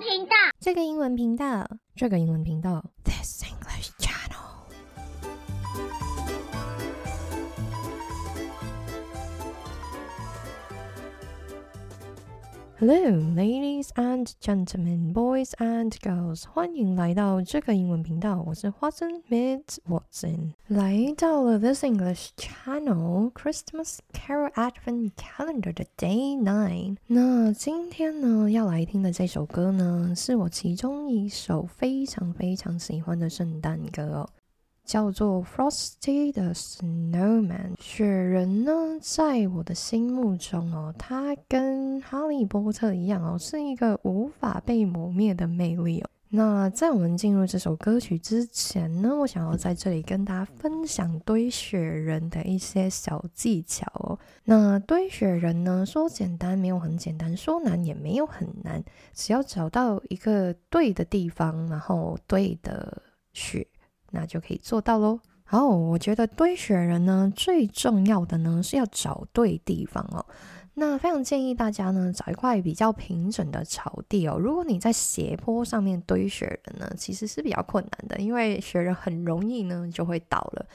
频道，这个英文频道，这个英文频道。Hello, ladies and gentlemen, boys and girls，欢迎来到这个英文频道。我是 Watson Miss Watson，来到了 This English Channel Christmas Carol Advent Calendar 的 Day Nine。那今天呢，要来听的这首歌呢，是我其中一首非常非常喜欢的圣诞歌哦。 叫做 Frosty 的 Snowman 雪人呢，在我的心目中哦，它跟哈利波特一样哦，是一个无法被磨灭的魅力哦。那在我们进入这首歌曲之前呢，我想要在这里跟大家分享堆雪人的一些小技巧哦。那堆雪人呢，说简单没有很简单，说难也没有很难，只要找到一个对的地方，然后对的雪。那就可以做到喽。好，我觉得堆雪人呢，最重要的呢是要找对地方哦。那非常建议大家呢，找一块比较平整的草地哦。如果你在斜坡上面堆雪人呢，其实是比较困难的，因为雪人很容易呢就会倒了。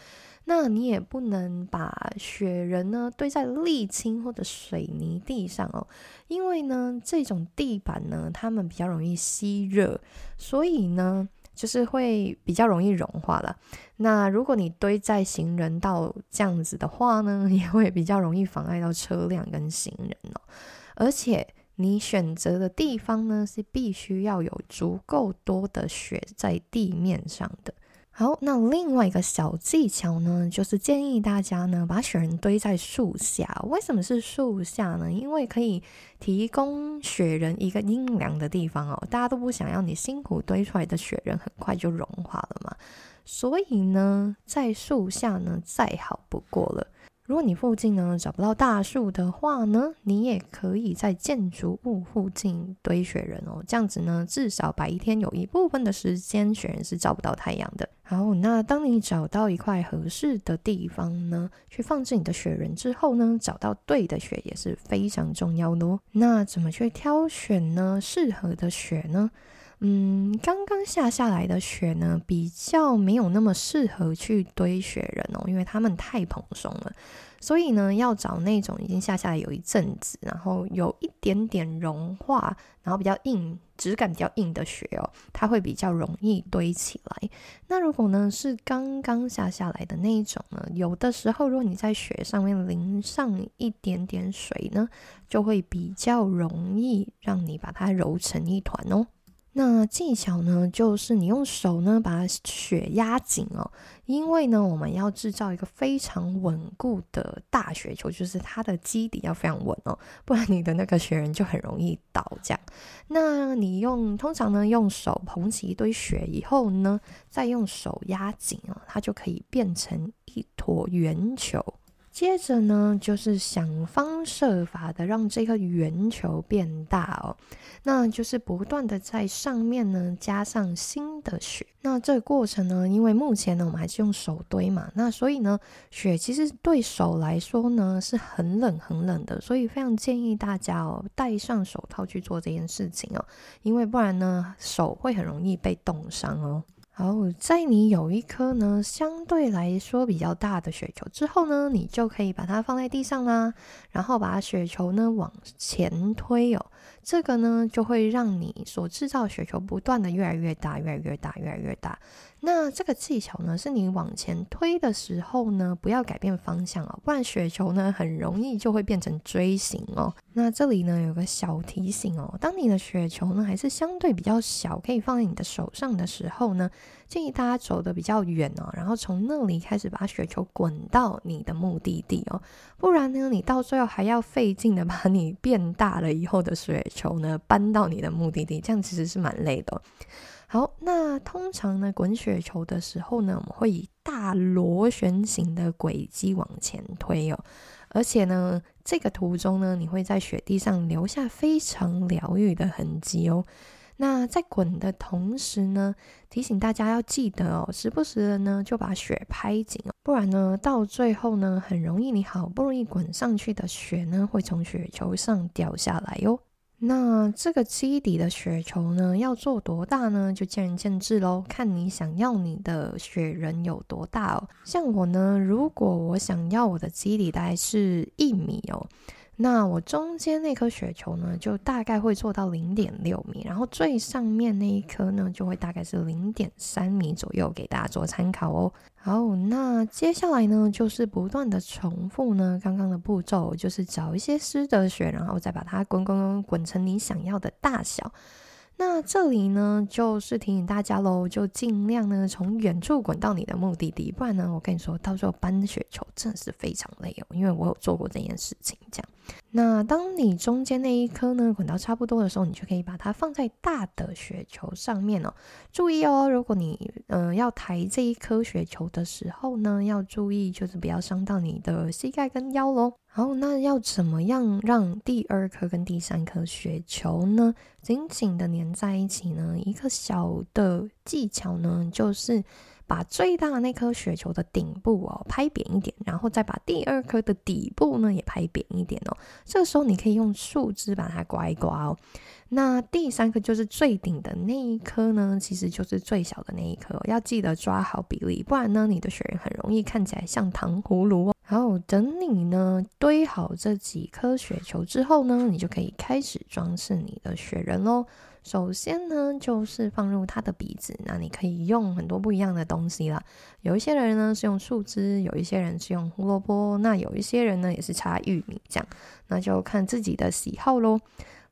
那你也不能把雪人呢堆在沥青或者水泥地上哦，因为呢这种地板呢，它们比较容易吸热，所以呢。就是会比较容易融化了。那如果你堆在行人道这样子的话呢，也会比较容易妨碍到车辆跟行人哦。而且你选择的地方呢，是必须要有足够多的雪在地面上的。好，那另外一个小技巧呢，就是建议大家呢把雪人堆在树下。为什么是树下呢？因为可以提供雪人一个阴凉的地方哦。大家都不想要你辛苦堆出来的雪人很快就融化了嘛，所以呢，在树下呢再好不过了。如果你附近呢找不到大树的话呢，你也可以在建筑物附近堆雪人哦。这样子呢，至少白天有一部分的时间雪人是照不到太阳的。好，那当你找到一块合适的地方呢，去放置你的雪人之后呢，找到对的雪也是非常重要的哦。那怎么去挑选呢？适合的雪呢？嗯，刚刚下下来的雪呢，比较没有那么适合去堆雪人哦，因为它们太蓬松了。所以呢，要找那种已经下下来有一阵子，然后有一点点融化，然后比较硬，质感比较硬的雪哦，它会比较容易堆起来。那如果呢是刚刚下下来的那一种呢，有的时候如果你在雪上面淋上一点点水呢，就会比较容易让你把它揉成一团哦。那技巧呢，就是你用手呢把雪压紧哦，因为呢我们要制造一个非常稳固的大雪球，就是它的基底要非常稳哦，不然你的那个雪人就很容易倒。这样，那你用通常呢用手捧起一堆雪以后呢，再用手压紧哦，它就可以变成一坨圆球。接着呢，就是想方设法的让这个圆球变大哦，那就是不断的在上面呢加上新的雪。那这个过程呢，因为目前呢我们还是用手堆嘛，那所以呢雪其实对手来说呢是很冷很冷的，所以非常建议大家哦戴上手套去做这件事情哦，因为不然呢手会很容易被冻伤哦。好，在你有一颗呢相对来说比较大的雪球之后呢，你就可以把它放在地上啦，然后把雪球呢往前推哦。这个呢就会让你所制造雪球不断的越来越大，越来越大，越来越大。那这个技巧呢，是你往前推的时候呢，不要改变方向哦，不然雪球呢很容易就会变成锥形哦。那这里呢有个小提醒哦，当你的雪球呢还是相对比较小，可以放在你的手上的时候呢，建议大家走的比较远哦，然后从那里开始把雪球滚到你的目的地哦，不然呢你到最后还要费劲的把你变大了以后的雪球呢搬到你的目的地，这样其实是蛮累的。好，那通常呢，滚雪球的时候呢，我们会以大螺旋形的轨迹往前推哦，而且呢，这个途中呢，你会在雪地上留下非常疗愈的痕迹哦。那在滚的同时呢，提醒大家要记得哦，时不时的呢就把雪拍紧哦，不然呢，到最后呢，很容易你好不容易滚上去的雪呢，会从雪球上掉下来哟。那这个基底的雪球呢，要做多大呢？就见仁见智喽，看你想要你的雪人有多大哦。像我呢，如果我想要我的基底大概是一米哦。那我中间那颗雪球呢，就大概会做到零点六米，然后最上面那一颗呢，就会大概是零点三米左右，给大家做参考哦。好，那接下来呢，就是不断的重复呢，刚刚的步骤，就是找一些湿的雪，然后再把它滚滚滚滚成你想要的大小。那这里呢，就是提醒大家喽，就尽量呢从远处滚到你的目的地，不然呢，我跟你说，到时候搬雪球真的是非常累哦，因为我有做过这件事情，这样。那当你中间那一颗呢滚到差不多的时候，你就可以把它放在大的雪球上面哦。注意哦，如果你嗯要抬这一颗雪球的时候呢，要注意就是不要伤到你的膝盖跟腰喽。然后，那要怎么样让第二颗跟第三颗雪球呢紧紧的粘在一起呢？一个小的技巧呢，就是。把最大那颗雪球的顶部哦拍扁一点，然后再把第二颗的底部呢也拍扁一点哦。这个时候你可以用树枝把它刮一刮哦。那第三颗就是最顶的那一颗呢，其实就是最小的那一颗，要记得抓好比例，不然呢你的雪人很容易看起来像糖葫芦哦。然后等你呢堆好这几颗雪球之后呢，你就可以开始装饰你的雪人喽。首先呢，就是放入它的鼻子。那你可以用很多不一样的东西了。有一些人呢是用树枝，有一些人是用胡萝卜，那有一些人呢也是插玉米这样。那就看自己的喜好喽。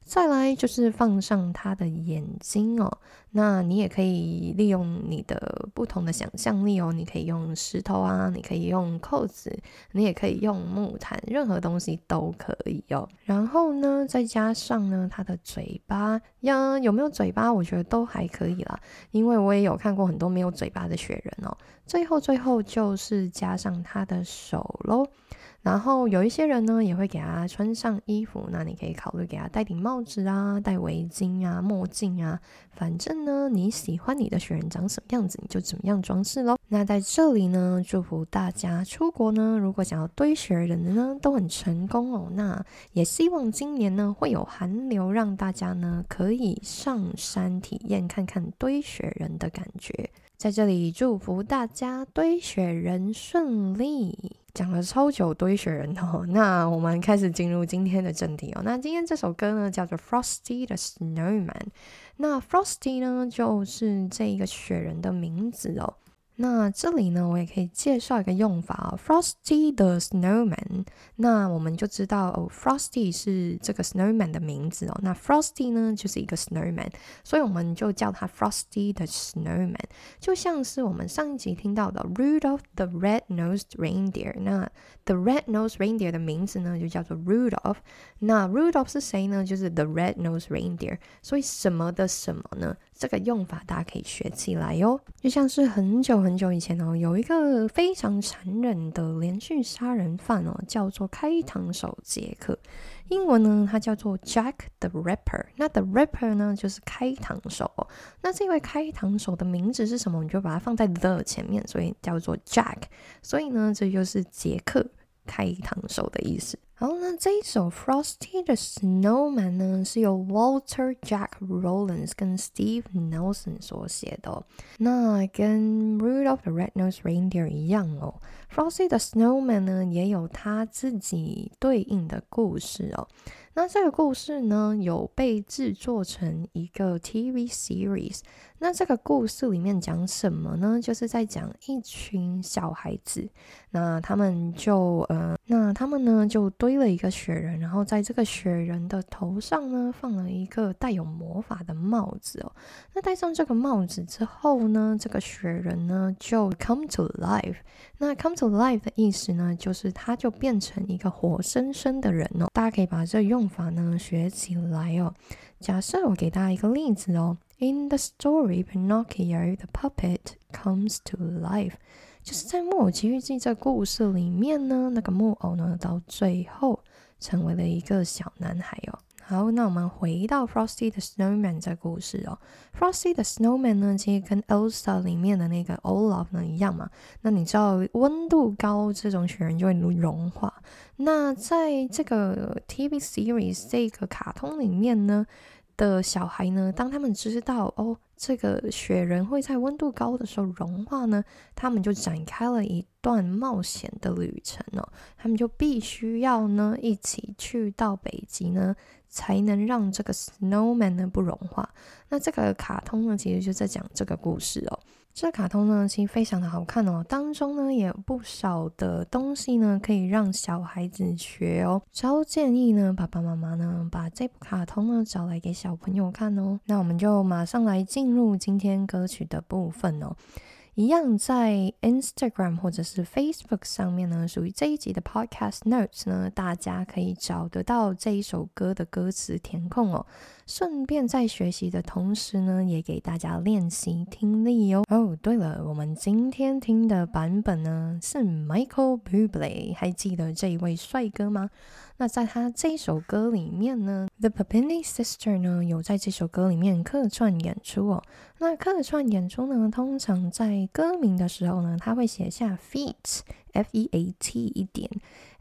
再来就是放上他的眼睛哦，那你也可以利用你的不同的想象力哦，你可以用石头啊，你可以用扣子，你也可以用木炭，任何东西都可以哦。然后呢，再加上呢他的嘴巴呀，有没有嘴巴？我觉得都还可以啦，因为我也有看过很多没有嘴巴的雪人哦。最后最后就是加上他的手喽。然后有一些人呢，也会给他穿上衣服，那你可以考虑给他戴顶帽子啊，戴围巾啊，墨镜啊，反正呢，你喜欢你的雪人长什么样子，你就怎么样装饰喽。那在这里呢，祝福大家出国呢，如果想要堆雪人的呢，都很成功哦。那也希望今年呢，会有寒流，让大家呢可以上山体验看看堆雪人的感觉。在这里祝福大家堆雪人顺利。讲了超久堆雪人哦，那我们开始进入今天的正题哦。那今天这首歌呢叫做 Frosty 的 Snowman，那 Frosty 呢就是这一个雪人的名字哦。那这里呢，我也可以介绍一个用法啊，Frosty the Snowman。那我们就知道哦，Frosty 是这个 Snowman 的名字哦。那 Frosty 呢，就是一个 Snowman，所以我们就叫它 Frosty the Snowman。就像是我们上一集听到的 Rudolph the Red-Nosed Reindeer。那 The Red-Nosed Reindeer 的名字呢，就叫做 Rudolph。那 Rudolph 是谁呢？就是 The Red-Nosed Reindeer。所以什么的什么呢？这个用法大家可以学起来哟。就像是很久。很久以前哦，有一个非常残忍的连续杀人犯哦，叫做开膛手杰克。英文呢，它叫做 Jack the Ripper。那 the Ripper 呢，就是开膛手。那这位开膛手的名字是什么？你就把它放在 the 前面，所以叫做 Jack。所以呢，这就是杰克开膛手的意思。好，那这一首 Frosty 的 Snowman 呢，是由 Walter Jack Rollins 跟 Steve Nelson 所写的。那跟 Rudolph the Red-Nosed Reindeer 一样哦，Frosty 的 Snowman 呢，也有他自己对应的故事哦。那这个故事呢，有被制作成一个 TV series。那这个故事里面讲什么呢？就是在讲一群小孩子，那他们就呃，那他们呢就堆了一个雪人，然后在这个雪人的头上呢放了一个带有魔法的帽子哦。那戴上这个帽子之后呢，这个雪人呢就 come to life。那 come to life 的意思呢，就是它就变成一个活生生的人哦。大家可以把这用法呢学起来哦。假设我给大家一个例子哦，In the story, Pinocchio the puppet comes to life，就是在《木偶奇遇记》这故事里面呢，那个木偶呢到最后成为了一个小男孩哦。好，那我们回到 Frosty the Snowman 这故事哦。Frosty the Snowman 呢，其实跟 Elsa 里面的那个 Olaf 呢一样嘛。那你知道温度高，这种雪人就会融化。那在这个 TV series 这个卡通里面呢的小孩呢，当他们知道哦。这个雪人会在温度高的时候融化呢，他们就展开了一段冒险的旅程哦。他们就必须要呢一起去到北极呢，才能让这个 snowman 呢不融化。那这个卡通呢，其实就在讲这个故事哦。这卡通呢，其实非常的好看哦，当中呢也有不少的东西呢，可以让小孩子学哦。超建议呢，爸爸妈妈呢把这部卡通呢找来给小朋友看哦。那我们就马上来进入今天歌曲的部分哦。一样在 Instagram 或者是 Facebook 上面呢，属于这一集的 Podcast Notes 呢，大家可以找得到这一首歌的歌词填空哦。顺便在学习的同时呢，也给大家练习听力哦。哦，对了，我们今天听的版本呢是 Michael Bublé，还记得这一位帅哥吗？那在他这首歌里面呢，The Papini Sister 呢有在这首歌里面客串演出哦。那客串演出呢，通常在歌名的时候呢，他会写下 feat，f e a t 一点。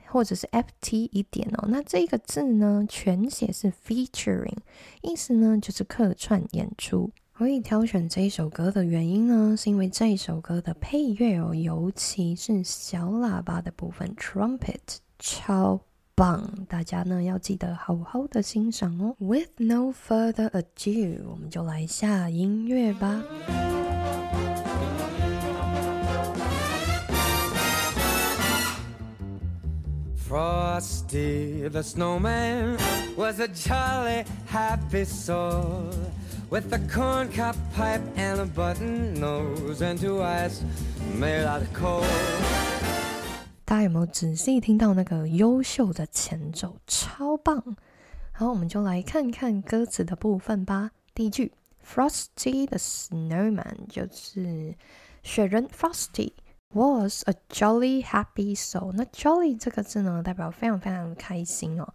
或者是 F T 一点哦，那这个字呢，全写是 featuring，意思呢就是客串演出。可以挑选这一首歌的原因呢，是因为这一首歌的配乐哦，尤其是小喇叭的部分 trumpet 超棒，大家呢要记得好好的欣赏哦。With no further ado，我们就来下音乐吧。Frosty the snowman was a jolly happy soul with a corncob pipe and a button nose and two eyes made out of coal。 大家有没有仔细听到那个优秀的前奏？超棒！好，我们就来看看歌词的部分吧。第一句，Frosty the snowman 就是雪人 Frosty。Was a jolly happy soul。那 jolly 这个字呢，代表非常非常的开心哦。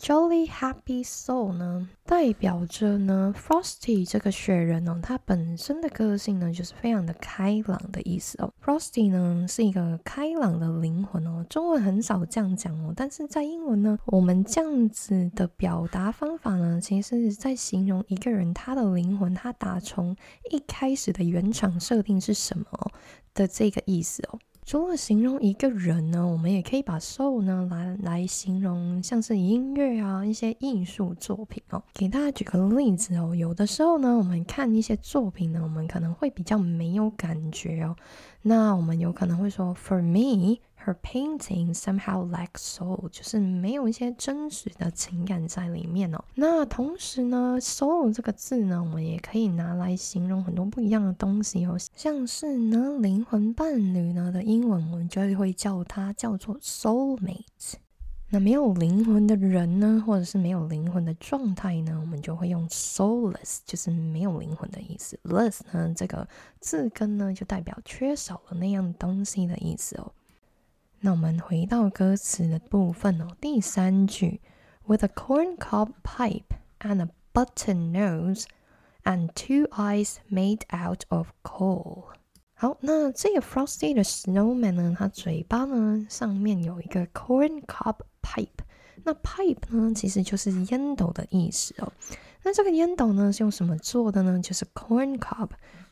Jolly happy soul 呢，代表着呢，Frosty 这个雪人哦，它本身的个性呢，就是非常的开朗的意思哦。Frosty 呢，是一个开朗的灵魂哦。中文很少这样讲哦，但是在英文呢，我们这样子的表达方法呢，其实是在形容一个人他的灵魂，他打从一开始的原厂设定是什么的这个意思哦。除了形容一个人呢，我们也可以把 soul 呢来来形容像是音乐啊一些艺术作品哦。给大家举个例子哦，有的时候呢，我们看一些作品呢，我们可能会比较没有感觉哦。那我们有可能会说，For me。Her painting somehow lack soul，就是没有一些真实的情感在里面哦。那同时呢，soul 这个字呢，我们也可以拿来形容很多不一样的东西哦。像是呢，灵魂伴侣呢的英文，我们就会叫它叫做 soulmate。那没有灵魂的人呢，或者是没有灵魂的状态呢，我们就会用 soulless，就是没有灵魂的意思。less 呢，这个字根呢，就代表缺少了那样东西的意思哦。那我们回到歌词的部分哦，第三句，With a corncob pipe and a button nose and two eyes made out of coal。好，那这个 Frosty 的 Snowman 呢，它嘴巴呢上面有一个 corncob pipe。那 pipe 呢，其实就是烟斗的意思哦。那这个烟斗呢是用什么做的呢？就是 corncob。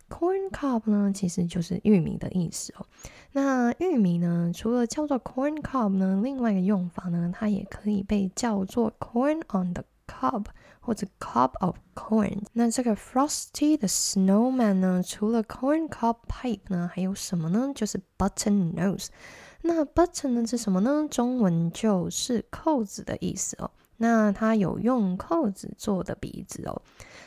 corn cob 呢，其实就是玉米的意思哦。那玉米呢，除了叫做 corn cob 呢，另外一个用法呢，它也可以被叫做 corn on the cob 或者 cob of corn。那这个 Frosty 的 snowman 呢，除了 corn cob pipe 呢，还有什么呢？就是 button nose。那 button 呢是什么呢？中文就是扣子的意思哦。那它有用扣子做的鼻子哦。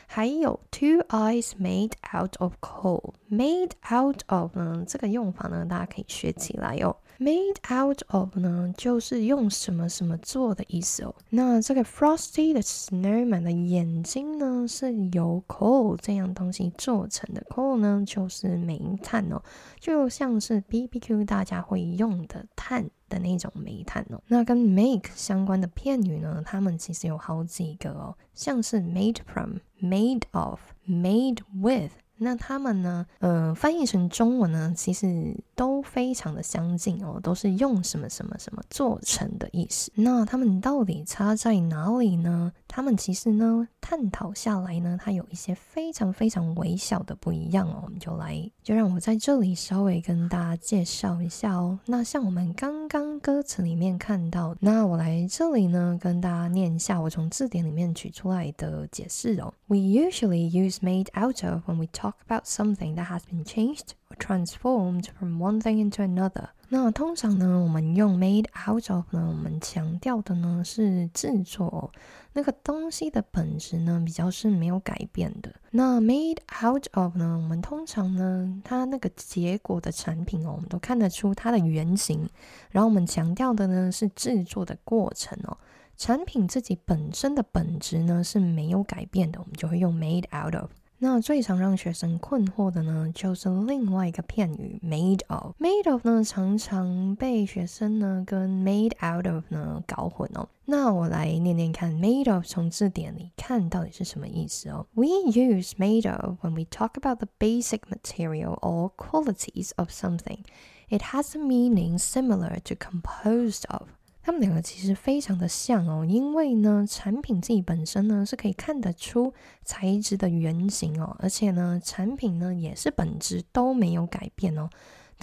还有 two eyes made out of coal。made out of 呢，这个用法呢，大家可以学起来哦。Made out of 呢，就是用什么什么做的意思哦。那这个 Frosty 的 snowman 的眼睛呢，是由 coal 这样东西做成的。coal 呢，就是煤炭哦，就像是 BBQ 大家会用的炭。的那种煤炭哦。那跟 make 相关的片语呢，它们其实有好几个哦，像是 made from、made of、made with。那他们呢？呃，翻译成中文呢，其实都非常的相近哦，都是用什么什么什么做成的意思。那他们到底差在哪里呢？他们其实呢，探讨下来呢，它有一些非常非常微小的不一样哦。我们就来，就让我在这里稍微跟大家介绍一下哦。那像我们刚刚歌词里面看到，那我来这里呢，跟大家念一下我从字典里面取出来的解释哦。We usually use made out of when we talk talk about something that has been changed or transformed from one thing into another。那通常呢，我们用 made out of 呢，我们强调的呢是制作那个东西的本质呢，比较是没有改变的。那 made out of 呢，我们通常呢，它那个结果的产品哦，我们都看得出它的原型。然后我们强调的呢是制作的过程哦，产品自己本身的本质呢是没有改变的，我们就会用 made out of。那最常让学生困惑的呢，就是另外一个片语 made of。made of 呢，常常被学生呢跟 made out of 呢搞混哦。那我来念念看，made of 从字典里看到底是什么意思哦。We use made of when we talk about the basic material or qualities of something. It has a meaning similar to composed of. 他们两个其实非常的像哦，因为呢，产品自己本身呢是可以看得出材质的原型哦，而且呢，产品呢也是本质都没有改变哦。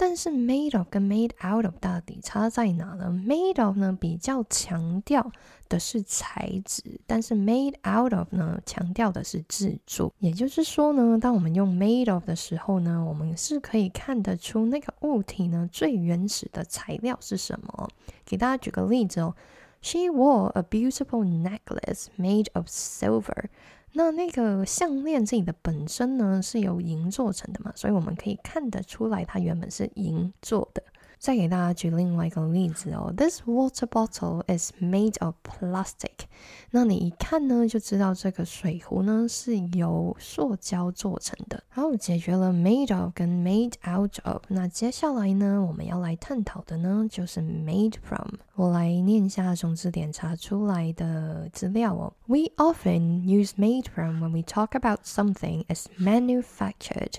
但是 made of 跟 made out of 到底差在哪呢？made of 呢比较强调的是材质，但是 made out of 呢强调的是制作。也就是说呢，当我们用 made of 的时候呢，我们是可以看得出那个物体呢最原始的材料是什么。给大家举个例子哦，She wore a beautiful necklace made of silver。那那个项链自己的本身呢是由银做成的嘛，所以我们可以看得出来它原本是银做的。再给大家举另外一个例子哦，This water bottle is made of plastic。那你一看呢，就知道这个水壶呢是由塑胶做成的。好，解决了 made of 跟 made out of。那接下来呢，我们要来探讨的呢就是 made from。我来念一下从字典查出来的资料哦。We often use made from when we talk about something as manufactured。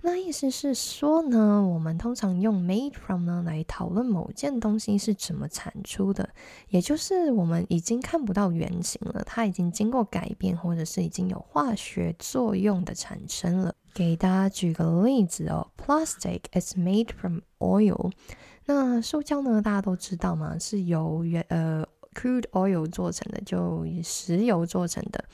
那意思是说呢，我们通常用 made from 呢来讨论某件东西是怎么产出的，也就是我们已经看不到原型了，它已经经过改变，或者是已经有化学作用的产生了。给大家举个例子哦，Plastic is made from oil。那塑胶呢，大家都知道嘛，是由原呃 crude oil 做成的，就石油做成的。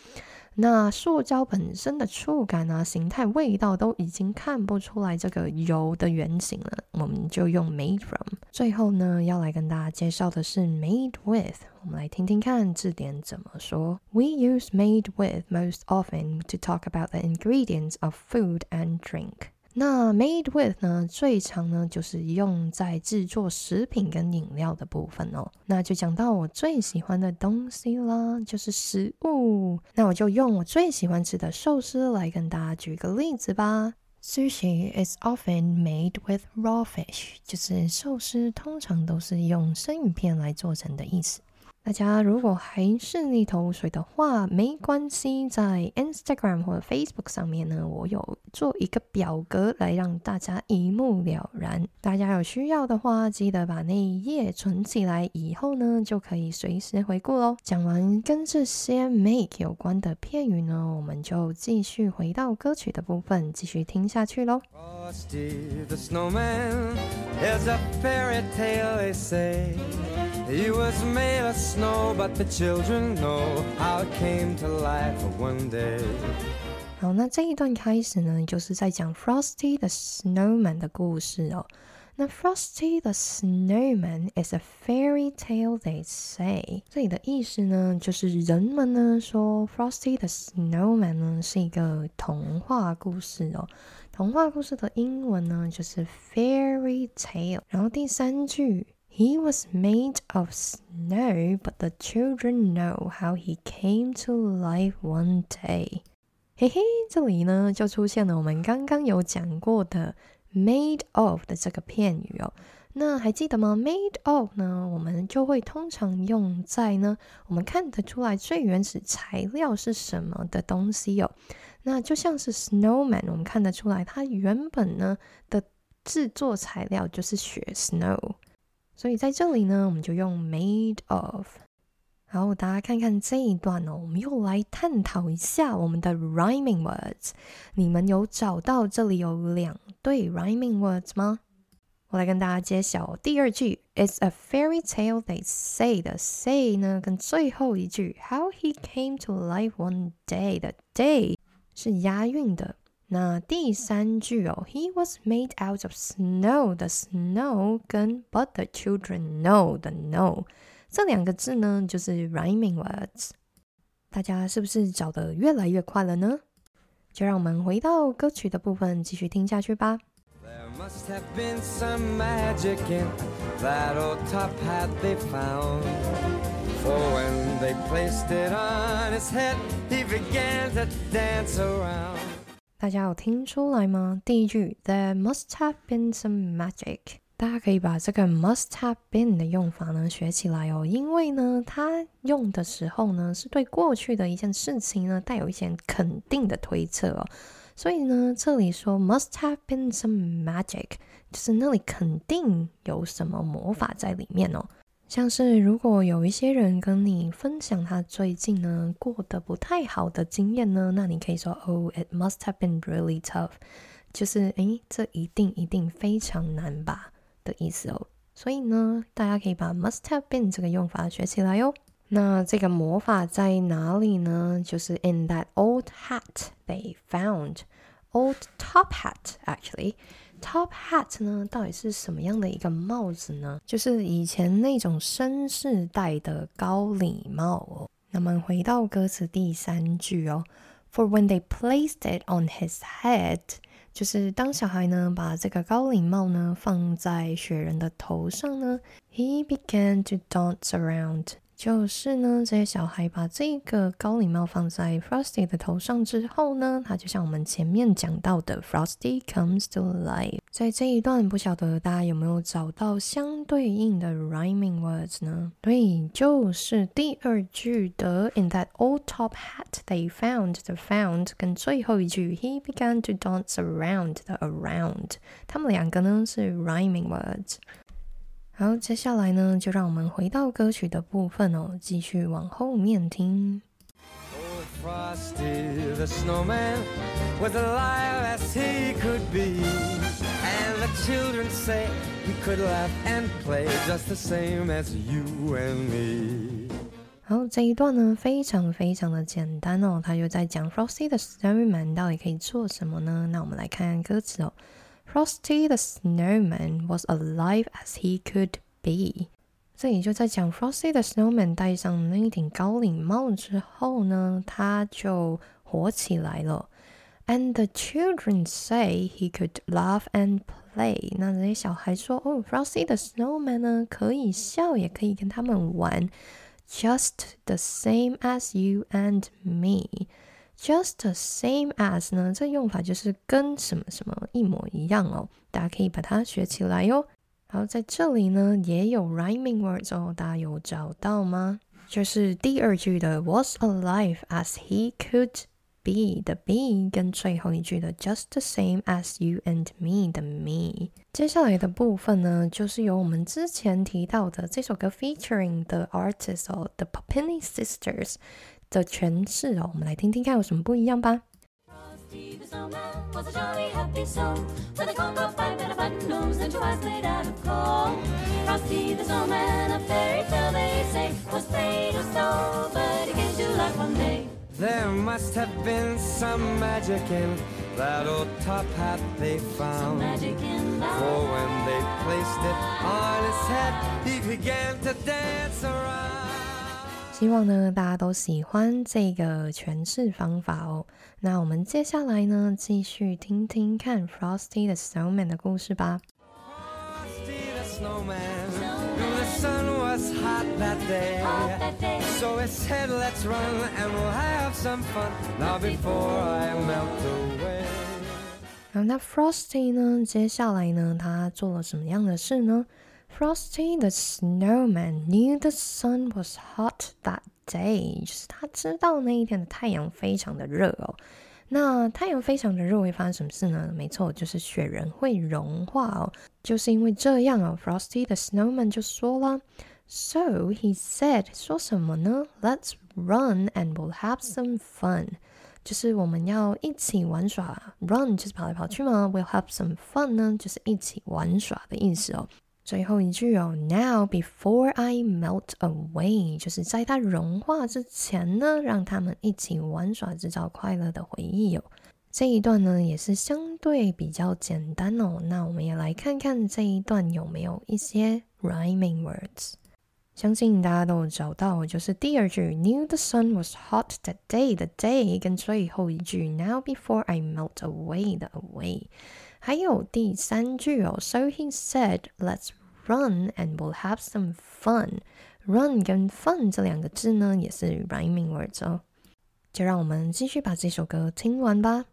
那塑胶本身的触感啊、形态、味道都已经看不出来这个油的原型了，我们就用 made from。最后呢，要来跟大家介绍的是 made with，我们来听听看字典怎么说。We use made with most often to talk about the ingredients of food and drink. 那 made with 呢，最常呢就是用在制作食品跟饮料的部分哦。那就讲到我最喜欢的东西啦，就是食物。那我就用我最喜欢吃的寿司来跟大家举个例子吧。Sushi is often made with raw fish，就是寿司通常都是用生鱼片来做成的意思。大家如果还是一头雾水的话，没关系，在 Instagram 或者 Facebook 上面呢，我有做一个表格来让大家一目了然。大家有需要的话，记得把那一页存起来，以后呢就可以随时回顾喽。讲完跟这些 make 有关的片语呢，我们就继续回到歌曲的部分，继续听下去喽。He was made of snow, but the children know how it came to life one day. 好，那这一段开始呢，就是在讲 Frosty the Snowman 的故事哦。那 Frosty the Snowman is a fairy tale, they say。这里的意思呢，就是人们呢说 Frosty the Snowman 呢是一个童话故事哦。童话故事的英文呢就是 fairy tale。然后第三句。 He was made of snow, but the children know how he came to life one day. 嘿嘿，这里呢就出现了我们刚刚有讲过的 made of 的这个片语哦。那还记得吗？Made of 呢，我们就会通常用在呢，我们看得出来最原始材料是什么的东西哦。那就像是 snowman，我们看得出来它原本呢的制作材料就是雪 snow，所以在这里呢，我们就用 made of。好，大家看看这一段哦，我们又来探讨一下我们的 rhyming words。你们有找到这里有两对 rhyming words 吗？我来跟大家揭晓第二句，It's a fairy tale they say 的 say 呢，跟最后一句 How he came to life one day 的 day 是押韵的。那第三句哦，He was made out of snow 的 snow 跟 But the children know 的 know 这两个字呢，就是 rhyming words。大家是不是找的越来越快了呢？就让我们回到歌曲的部分继续听下去吧。Must have been some magic in that old top hat they found. For when they placed it on his head, he began to dance around. 大家有听出来吗？第一句 There must have been some magic，大家可以把这个 must have been 的用法呢学起来哦，因为呢，它用的时候呢是对过去的一件事情呢带有一些肯定的推测哦。所以呢，这里说 must have been some magic，就是那里肯定有什么魔法在里面哦。像是如果有一些人跟你分享他最近呢过得不太好的经验呢，那你可以说 Oh, it must have been really tough，就是诶，这一定一定非常难吧的意思哦。所以呢，大家可以把 must have been 这个用法学起来哟。那这个魔法在哪里呢？就是 in that old hat they found old top hat actually top hat 呢，到底是什么样的一个帽子呢？就是以前那种绅士戴的高礼帽哦。那么回到歌词第三句哦，For when they placed it on his head，就是当小孩呢把这个高礼帽呢放在雪人的头上呢，He began to dance around。就是呢，这些小孩把这个高礼帽放在 Frosty 的头上之后呢，他就像我们前面讲到的，Frosty comes to life。在这一段，不晓得大家有没有找到相对应的 rhyming words 呢？对，就是第二句的 In that old top hat they found the found，跟最后一句 He began to dance around the around，他们两个呢是 rhyming words。好，接下来呢，就让我们回到歌曲的部分哦，继续往后面听。好，这一段呢，非常非常的简单哦，他就在讲 Frosty the Snowman 到底可以做什么呢？那我们来看看歌词哦。Frosty the Snowman was alive as he could be。这里就在讲 Frosty the Snowman 戴上那一顶高领帽之后呢，他就活起来了。And the children say he could laugh and play。那这些小孩说，哦，Frosty the Snowman 呢，可以笑，也可以跟他们玩，just the same as you and me。 Just the same as 呢？这用法就是跟什么什么一模一样哦，大家可以把它学起来哟。好，在这里呢也有 rhyming words 哦，大家有找到吗？就是第二句的 was alive as he could be 的 be，跟最后一句的 just the same as you and me 的 me。接下来的部分呢，就是由我们之前提到的这首歌 featuring 的 artists 哦，The Popini Sisters。 的诠释哦，我们来听听看有什么不一样吧。There must have been some magic in that old top hat they found. Some magic in For when they placed it on his head, he began to dance around. 希望呢，大家都喜欢这个诠释方法哦。那我们接下来呢，继续听听看 Frosty 的 Snowman 的故事吧。好，那 Frosty 呢？接下来呢，他做了什么样的事呢 ？Frosty the snowman knew the sun was hot that day，就是他知道那一天的太阳非常的热哦。那太阳非常的热会发生什么事呢？没错，就是雪人会融化哦。就是因为这样哦，Frosty the snowman 就说了，So he said，说什么呢？Let's run and we'll have some fun。就是我们要一起玩耍，run 就是跑来跑去嘛，we'll have some fun 呢，就是一起玩耍的意思哦。 最后一句哦，Now before I melt away，就是在它融化之前呢，让他们一起玩耍，制造快乐的回忆哦。这一段呢也是相对比较简单哦。那我们也来看看这一段有没有一些 rhyming words。相信大家都有找到，就是第二句 Knew the sun was hot that day 的 day，跟最后一句 Now before I melt away 的 away，还有第三句哦，So he said Let's run and we'll have some fun。Run 跟 fun 这两个字呢，也是 rhyming words 哦。就让我们继续把这首歌听完吧。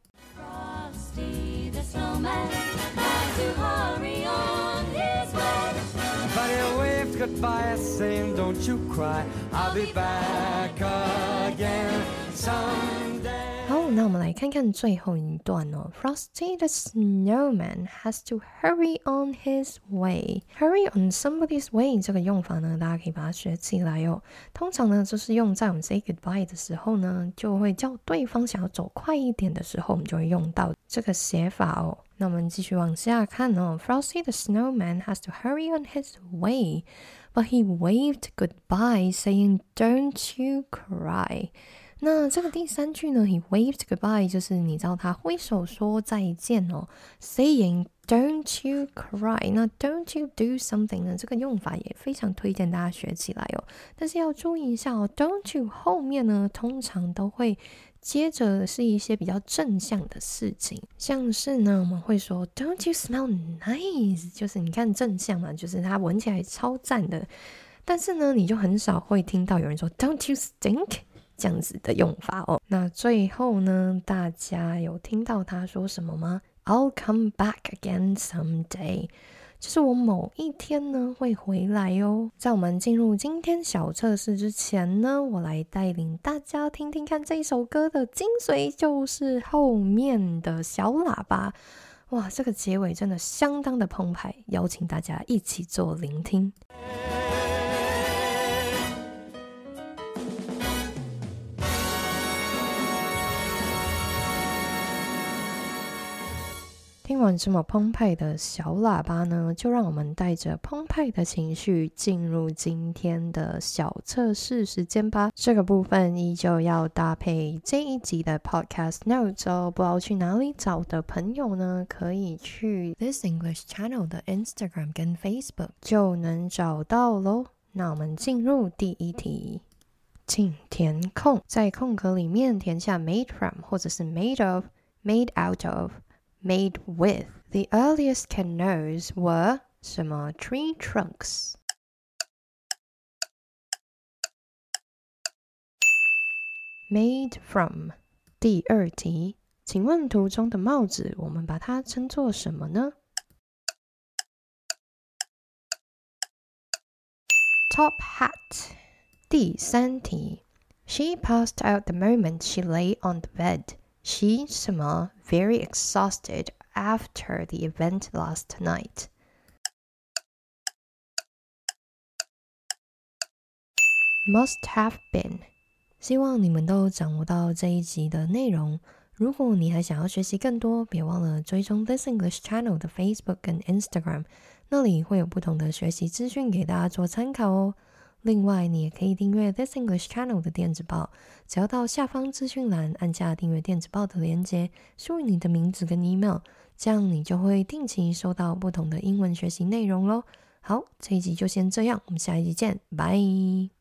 goodbye saying don't you cry I'll be back again someday 好， 那我们来看看最后一段哦。Frosty the snowman has to hurry on his way. Hurry on somebody's way 这个用法呢，大家可以把它学起来哦。通常呢，就是用在我们 say goodbye 的时候呢，就会叫对方想要走快一点的时候，我们就会用到这个写法哦。那我们继续往下看哦。Frosty the snowman has to hurry on his way, but he waved goodbye, saying, "Don't you cry." 那这个第三句呢？He waved goodbye，就是你知道他挥手说再见哦，saying "Don't you cry"。那 "Don't you do something" 呢？这个用法也非常推荐大家学起来哦。但是要注意一下哦，"Don't you" 后面呢，通常都会。接着是一些比较正向的事情，像是呢，我们会说 "Don't you smell nice？" 就是你看正向嘛，就是它闻起来超赞的。但是呢，你就很少会听到有人说 "Don't you stink？" 这样子的用法哦。那最后呢，大家有听到他说什么吗？"I'll come back again someday." 就是我某一天呢会回来哦。在我们进入今天小测试之前呢，我来带领大家听听看这首歌的精髓，就是后面的小喇叭。哇，这个结尾真的相当的澎湃，邀请大家一起做聆听。听完这么澎湃的小喇叭呢，就让我们带着澎湃的情绪进入今天的小测试时间吧。这个部分依旧要搭配这一集的 Podcast Notes 哦。不知道去哪里找的朋友呢，可以去 This English Channel 的 Instagram 跟 Facebook 就能找到喽。那我们进入第一题，请填空，在空格里面填下 made from 或者是 made of、made out of。made with. The earliest canoes were 什么 tree trunks. Made from 第二题，请问图中的帽子，我们把它称作什么呢？Top hat 第三题，She passed out the moment she lay on the bed. She 什么 very exhausted after the event last night. Must have been. 希望你们都掌握到这一集的内容。如果你还想要学习更多，别忘了追踪 This English Channel 的 Facebook 跟 Instagram，那里会有不同的学习资讯给大家做参考哦。 另外，你也可以订阅 This English Channel 的电子报，只要到下方资讯栏按下订阅电子报的链接，输入你的名字跟 email，这样你就会定期收到不同的英文学习内容喽。好，这一集就先这样，我们下一集见，拜。